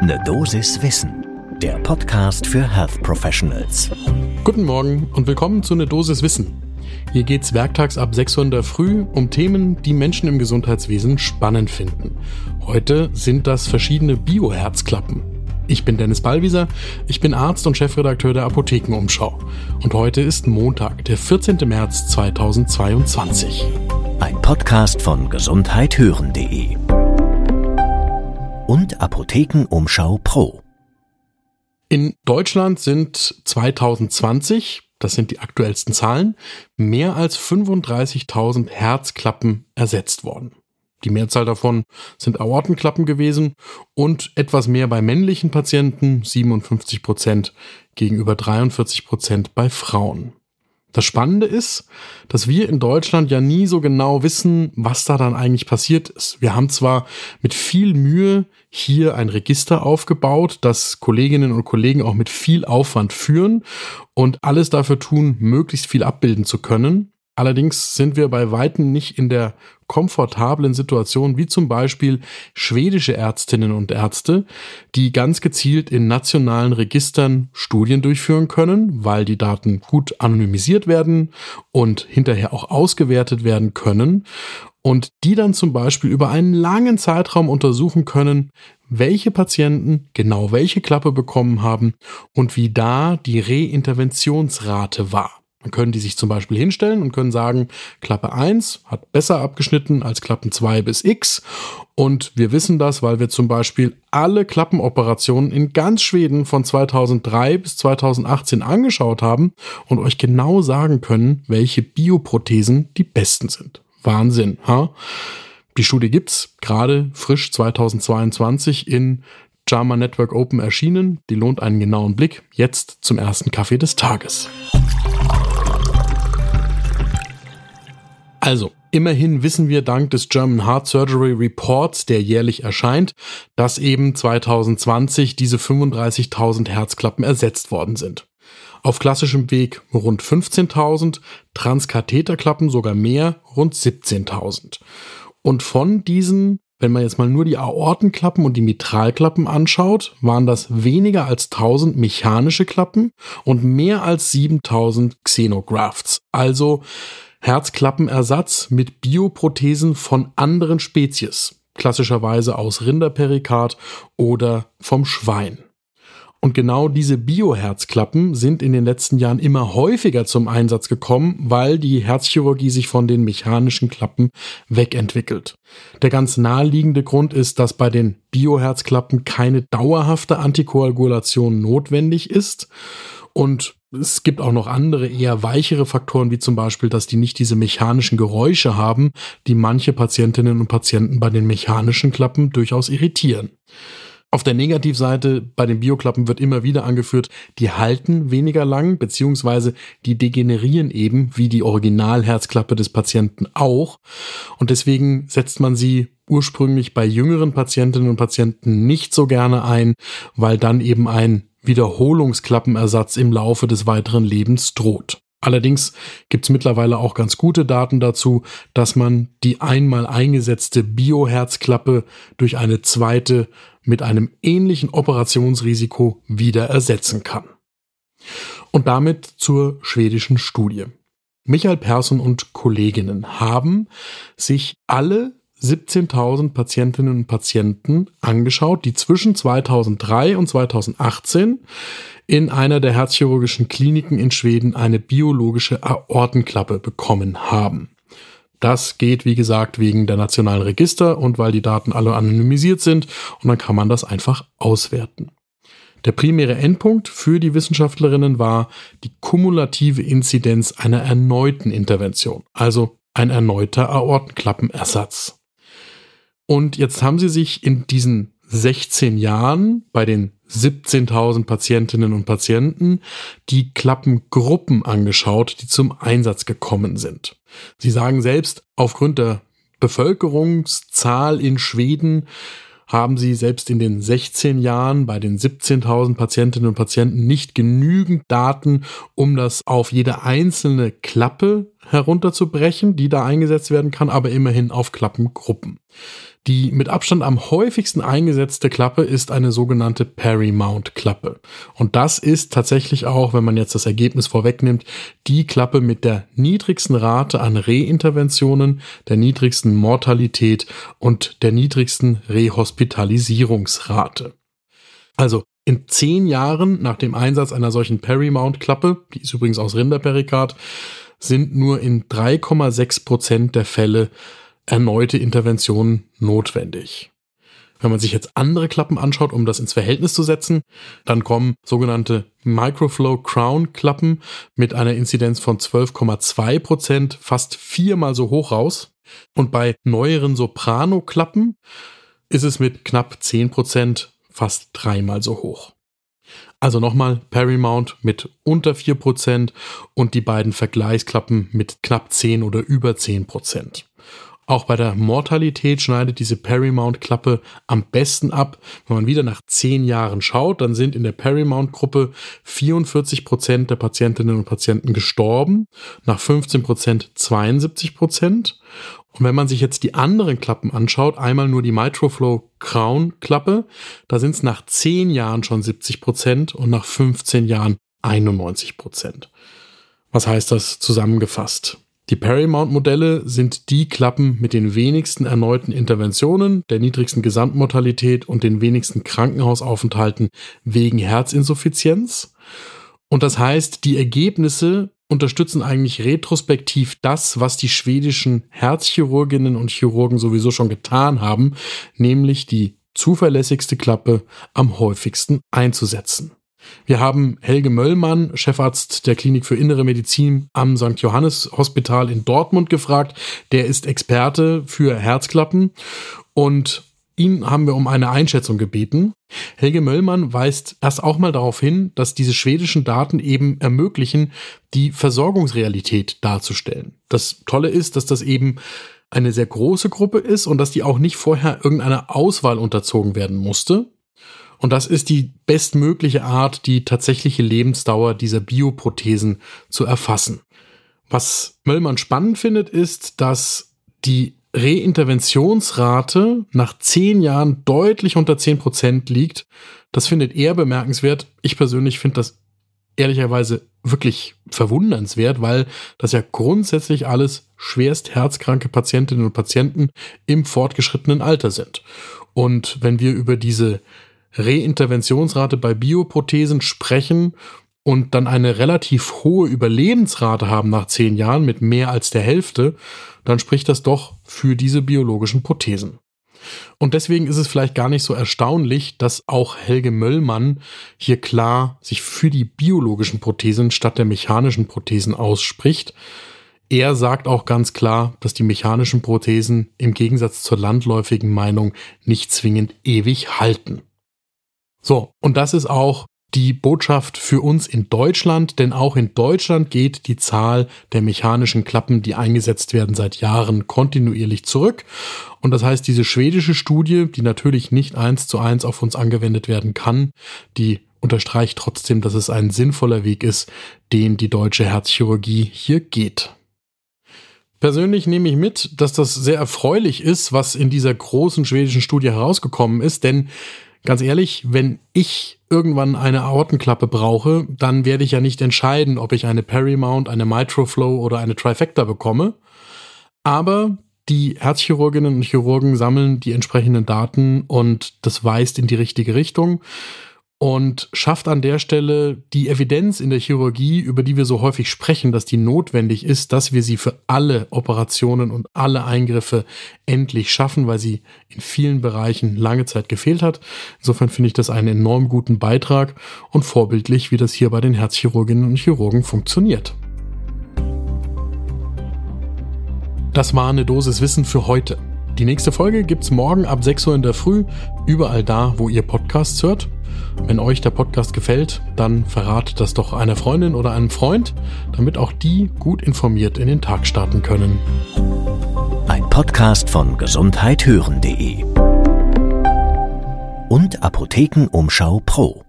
Ne Dosis Wissen, der Podcast für Health Professionals. Guten Morgen und willkommen zu Ne Dosis Wissen. Hier geht's werktags ab 6 Uhr in der Früh um Themen, die Menschen im Gesundheitswesen spannend finden. Heute sind das verschiedene Bioherzklappen. Ich bin Dennis Ballwieser, ich bin Arzt und Chefredakteur der Apothekenumschau. Und heute ist Montag, der 14. März 2022. Ein Podcast von gesundheithören.de und Apothekenumschau Pro. In Deutschland sind 2020, das sind die aktuellsten Zahlen, mehr als 35.000 Herzklappen ersetzt worden. Die Mehrzahl davon sind Aortenklappen gewesen und etwas mehr bei männlichen Patienten, 57 Prozent gegenüber 43 Prozent bei Frauen. Das Spannende ist, dass wir in Deutschland ja nie so genau wissen, was da dann eigentlich passiert ist. Wir haben zwar mit viel Mühe hier ein Register aufgebaut, das Kolleginnen und Kollegen auch mit viel Aufwand führen und alles dafür tun, möglichst viel abbilden zu können. Allerdings sind wir bei Weitem nicht in der komfortablen Situation, wie zum Beispiel schwedische Ärztinnen und Ärzte, die ganz gezielt in nationalen Registern Studien durchführen können, weil die Daten gut anonymisiert werden und hinterher auch ausgewertet werden können und die dann zum Beispiel über einen langen Zeitraum untersuchen können, welche Patienten genau welche Klappe bekommen haben und wie da die Reinterventionsrate war. Dann können die sich zum Beispiel hinstellen und können sagen, Klappe 1 hat besser abgeschnitten als Klappen 2 bis X. Und wir wissen das, weil wir zum Beispiel alle Klappenoperationen in ganz Schweden von 2003 bis 2018 angeschaut haben und euch genau sagen können, welche Bioprothesen die besten sind. Wahnsinn, ha? Die Studie gibt's gerade frisch 2022 in JAMA Network Open erschienen. Die lohnt einen genauen Blick. Jetzt zum ersten Kaffee des Tages. Also, immerhin wissen wir dank des German Heart Surgery Reports, der jährlich erscheint, dass eben 2020 diese 35.000 Herzklappen ersetzt worden sind. Auf klassischem Weg rund 15.000, Transkatheterklappen sogar mehr, rund 17.000. Und von diesen, wenn man jetzt mal nur die Aortenklappen und die Mitralklappen anschaut, waren das weniger als 1000 mechanische Klappen und mehr als 7000 Xenografts. Also Herzklappenersatz mit Bioprothesen von anderen Spezies, klassischerweise aus Rinderperikard oder vom Schwein. Und genau diese Bioherzklappen sind in den letzten Jahren immer häufiger zum Einsatz gekommen, weil die Herzchirurgie sich von den mechanischen Klappen wegentwickelt. Der ganz naheliegende Grund ist, dass bei den Bioherzklappen keine dauerhafte Antikoagulation notwendig ist und es gibt auch noch andere eher weichere Faktoren, wie zum Beispiel, dass die nicht diese mechanischen Geräusche haben, die manche Patientinnen und Patienten bei den mechanischen Klappen durchaus irritieren. Auf der Negativseite bei den Bioklappen wird immer wieder angeführt, die halten weniger lang, beziehungsweise die degenerieren eben wie die Originalherzklappe des Patienten auch. Und deswegen setzt man sie ursprünglich bei jüngeren Patientinnen und Patienten nicht so gerne ein, weil dann eben ein Wiederholungsklappenersatz im Laufe des weiteren Lebens droht. Allerdings gibt es mittlerweile auch ganz gute Daten dazu, dass man die einmal eingesetzte Bioherzklappe durch eine zweite mit einem ähnlichen Operationsrisiko wieder ersetzen kann. Und damit zur schwedischen Studie. Michael Persson und Kolleginnen haben sich alle 17.000 Patientinnen und Patienten angeschaut, die zwischen 2003 und 2018 in einer der herzchirurgischen Kliniken in Schweden eine biologische Aortenklappe bekommen haben. Das geht, wie gesagt, wegen der nationalen Register und weil die Daten alle anonymisiert sind und dann kann man das einfach auswerten. Der primäre Endpunkt für die Wissenschaftlerinnen war die kumulative Inzidenz einer erneuten Intervention, also ein erneuter Aortenklappenersatz. Und jetzt haben sie sich in diesen 16 Jahren bei den 17.000 Patientinnen und Patienten die Klappengruppen angeschaut, die zum Einsatz gekommen sind. Sie sagen selbst, aufgrund der Bevölkerungszahl in Schweden haben sie selbst in den 16 Jahren bei den 17.000 Patientinnen und Patienten nicht genügend Daten, um das auf jede einzelne Klappe herunterzubrechen, die da eingesetzt werden kann, aber immerhin auf Klappengruppen. Die mit Abstand am häufigsten eingesetzte Klappe ist eine sogenannte Parry-Mount-Klappe. Und das ist tatsächlich auch, wenn man jetzt das Ergebnis vorwegnimmt, die Klappe mit der niedrigsten Rate an Reinterventionen, der niedrigsten Mortalität und der niedrigsten Rehospitalisierungsrate. Also in zehn Jahren nach dem Einsatz einer solchen Parry-Mount-Klappe, die ist übrigens aus Rinderperikard, sind nur in 3,6 Prozent der Fälle erneute Interventionen notwendig. Wenn man sich jetzt andere Klappen anschaut, um das ins Verhältnis zu setzen, dann kommen sogenannte Microflow Crown Klappen mit einer Inzidenz von 12,2 Prozent fast viermal so hoch raus. Und bei neueren Soprano Klappen ist es mit knapp 10 Prozent fast dreimal so hoch. Also nochmal Paramount mit unter 4% und die beiden Vergleichsklappen mit knapp 10 oder über 10%. Auch bei der Mortalität schneidet diese Paramount-Klappe am besten ab. Wenn man wieder nach zehn Jahren schaut, dann sind in der Paramount-Gruppe 44 Prozent der Patientinnen und Patienten gestorben, nach 15 Prozent 72 Prozent. Und wenn man sich jetzt die anderen Klappen anschaut, einmal nur die Mitroflow Crown Klappe, da sind es nach zehn Jahren schon 70 Prozent und nach 15 Jahren 91 Prozent. Was heißt das zusammengefasst? Die Paramount-Modelle sind die Klappen mit den wenigsten erneuten Interventionen, der niedrigsten Gesamtmortalität und den wenigsten Krankenhausaufenthalten wegen Herzinsuffizienz. Und das heißt, die Ergebnisse unterstützen eigentlich retrospektiv das, was die schwedischen Herzchirurginnen und Chirurgen sowieso schon getan haben, nämlich die zuverlässigste Klappe am häufigsten einzusetzen. Wir haben Helge Möllmann, Chefarzt der Klinik für Innere Medizin am St. Johannes Hospital in Dortmund gefragt. Der ist Experte für Herzklappen und ihn haben wir um eine Einschätzung gebeten. Helge Möllmann weist erst auch mal darauf hin, dass diese schwedischen Daten eben ermöglichen, die Versorgungsrealität darzustellen. Das Tolle ist, dass das eben eine sehr große Gruppe ist und dass die auch nicht vorher irgendeiner Auswahl unterzogen werden musste, und das ist die bestmögliche Art, die tatsächliche Lebensdauer dieser Bioprothesen zu erfassen. Was Möllmann spannend findet, ist, dass die Reinterventionsrate nach zehn Jahren deutlich unter zehn Prozent liegt. Das findet er bemerkenswert. Ich persönlich finde das ehrlicherweise wirklich verwundernswert, weil das ja grundsätzlich alles schwerst herzkranke Patientinnen und Patienten im fortgeschrittenen Alter sind. Und wenn wir über diese Reinterventionsrate bei Bioprothesen sprechen und dann eine relativ hohe Überlebensrate haben nach zehn Jahren mit mehr als der Hälfte, dann spricht das doch für diese biologischen Prothesen. Und deswegen ist es vielleicht gar nicht so erstaunlich, dass auch Helge Möllmann hier klar sich für die biologischen Prothesen statt der mechanischen Prothesen ausspricht. Er sagt auch ganz klar, dass die mechanischen Prothesen im Gegensatz zur landläufigen Meinung nicht zwingend ewig halten. So, und das ist auch die Botschaft für uns in Deutschland, denn auch in Deutschland geht die Zahl der mechanischen Klappen, die eingesetzt werden, seit Jahren kontinuierlich zurück. Und das heißt, diese schwedische Studie, die natürlich nicht eins zu eins auf uns angewendet werden kann, die unterstreicht trotzdem, dass es ein sinnvoller Weg ist, den die deutsche Herzchirurgie hier geht. Persönlich nehme ich mit, dass das sehr erfreulich ist, was in dieser großen schwedischen Studie herausgekommen ist, denn ganz ehrlich, wenn ich irgendwann eine Aortenklappe brauche, dann werde ich ja nicht entscheiden, ob ich eine Perimount, eine Mitroflow oder eine Trifecta bekomme. Aber die Herzchirurginnen und Chirurgen sammeln die entsprechenden Daten und das weist in die richtige Richtung und schafft an der Stelle die Evidenz in der Chirurgie, über die wir so häufig sprechen, dass die notwendig ist, dass wir sie für alle Operationen und alle Eingriffe endlich schaffen, weil sie in vielen Bereichen lange Zeit gefehlt hat. Insofern finde ich das einen enorm guten Beitrag und vorbildlich, wie das hier bei den Herzchirurginnen und Chirurgen funktioniert. Das war eine Dosis Wissen für heute. Die nächste Folge gibt's morgen ab 6 Uhr in der Früh, überall da, wo ihr Podcasts hört. Wenn euch der Podcast gefällt, dann verratet das doch einer Freundin oder einem Freund, damit auch die gut informiert in den Tag starten können. Ein Podcast von gesundheithören.de und Apothekenumschau Pro.